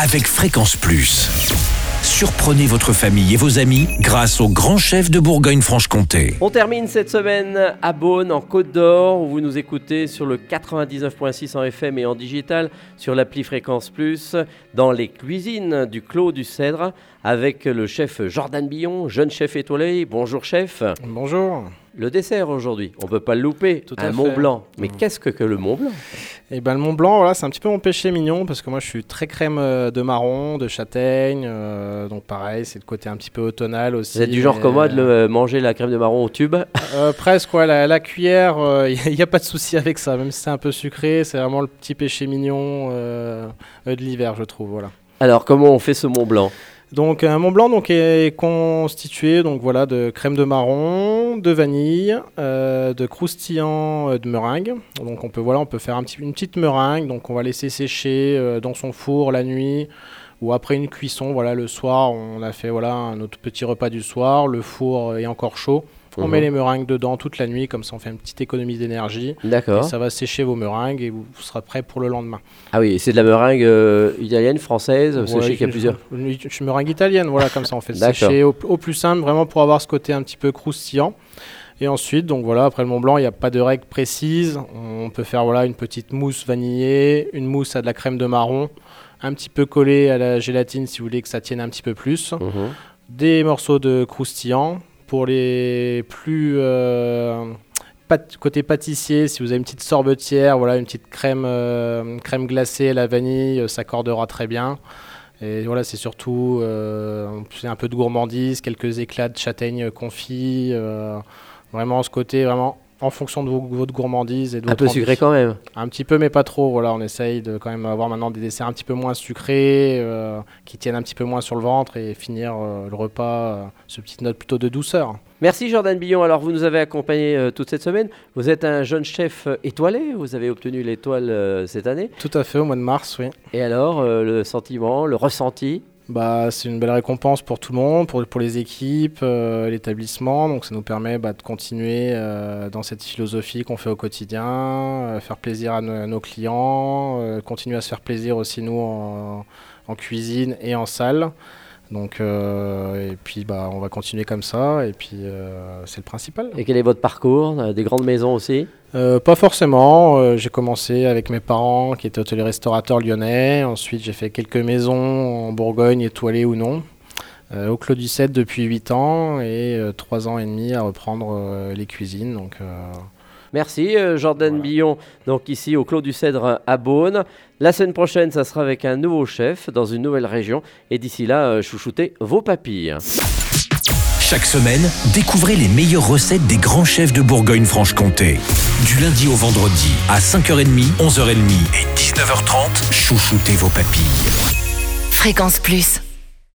avec Fréquence Plus. Surprenez votre famille et vos amis grâce au grand chef de Bourgogne-Franche-Comté. On termine cette semaine à Beaune, en Côte d'Or, où vous nous écoutez sur le 99.6 en FM et en digital, sur l'appli Fréquence Plus, dans les cuisines du Clos du Cèdre, avec le chef Jordan Billon, jeune chef étoilé. Bonjour chef. Bonjour. Le dessert aujourd'hui, on peut pas le louper, Tout à un fait. Mont Blanc. Mais Mhm. qu'est-ce que, que le Mont Blanc? Et ben le Mont Blanc, voilà, c'est un petit peu mon péché mignon parce que moi je suis très crème euh, de marron, de châtaigne, euh, donc pareil, c'est le côté un petit peu automnal aussi. Vous êtes du genre comme moi de euh, le- manger la crème de marron au tube? Euh, presque, ouais, la, la cuillère, il n'y a pas de souci avec ça, même si c'est un peu sucré, c'est vraiment le petit péché mignon euh, euh, de l'hiver, je trouve, voilà. Alors comment on fait ce Mont Blanc? Donc un Mont Blanc donc, est constitué donc, voilà, de crème de marron, de vanille, euh, de croustillant euh, de meringue. Donc on peut, voilà, on peut faire un petit, une petite meringue, donc on va laisser sécher euh, dans son four la nuit ou après une cuisson. Voilà, le soir, on a fait voilà, notre petit repas du soir, le four est encore chaud. On met les meringues dedans toute la nuit, comme ça on fait une petite économie d'énergie. Et D'accord. ça va sécher vos meringues et vous, vous serez prêt pour le lendemain. Ah oui, c'est de la meringue euh, italienne, française, Ouais, qu'il y a plusieurs. Une, une meringue italienne, voilà, comme ça on fait sécher au, au plus simple, vraiment pour avoir ce côté un petit peu croustillant. Et ensuite, donc voilà, après le Mont Blanc, il n'y a pas de règle précise. On peut faire voilà une petite mousse vanillée, une mousse à de la crème de marron, un petit peu collée à la gélatine si vous voulez que ça tienne un petit peu plus. Mhm. Des morceaux de croustillant. Pour les plus euh, côté pâtissier, si vous avez une petite sorbetière, voilà, une petite crème, euh, crème glacée à la vanille, euh, ça cordera très bien. Et voilà, c'est surtout euh, un peu de gourmandise, quelques éclats de châtaigne confit, euh, vraiment ce côté vraiment en fonction de vos- votre gourmandise et de Un votre peu envie. sucré quand même. Un petit peu, mais pas trop. Voilà, on essaye de quand même avoir maintenant des desserts un petit peu moins sucrés, euh, qui tiennent un petit peu moins sur le ventre et finir euh, le repas, euh, ce petite note plutôt de douceur. Merci Jordan Billon. Alors vous nous avez accompagné euh, toute cette semaine. Vous êtes un jeune chef euh, étoilé. Vous avez obtenu l'étoile euh, cette année. Tout à fait, au mois de mars, oui. Et alors, euh, le sentiment, le ressenti Bah, c'est une belle récompense pour tout le monde, pour, les équipes, euh, l'établissement. Donc, ça nous permet bah, de continuer euh, dans cette philosophie qu'on fait au quotidien, euh, faire plaisir à, nos- clients, continuer à se faire plaisir aussi nous en cuisine et en salle. Donc, euh, et puis, bah, on va continuer comme ça. Et puis, euh, c'est le principal. Et quel est votre parcours Euh, Des grandes maisons aussi? Euh, pas forcément. J'ai commencé avec mes parents qui étaient hôteliers-restaurateurs lyonnais. Ensuite, j'ai fait quelques maisons en Bourgogne, étoilées ou non. Au Clos du 7 depuis 8 ans et 3 ans et demi à reprendre les cuisines. Donc, Merci euh, Jordan Voilà. Billon, donc ici au Clos du Cèdre à Beaune. La semaine prochaine, ça sera avec un nouveau chef dans une nouvelle région. Et d'ici là, euh, chouchoutez vos papilles. Chaque semaine, découvrez les meilleures recettes des grands chefs de Bourgogne-Franche-Comté. Du lundi au vendredi, à 5h30, 11h30 et 19h30, chouchoutez vos papilles. Fréquence Plus.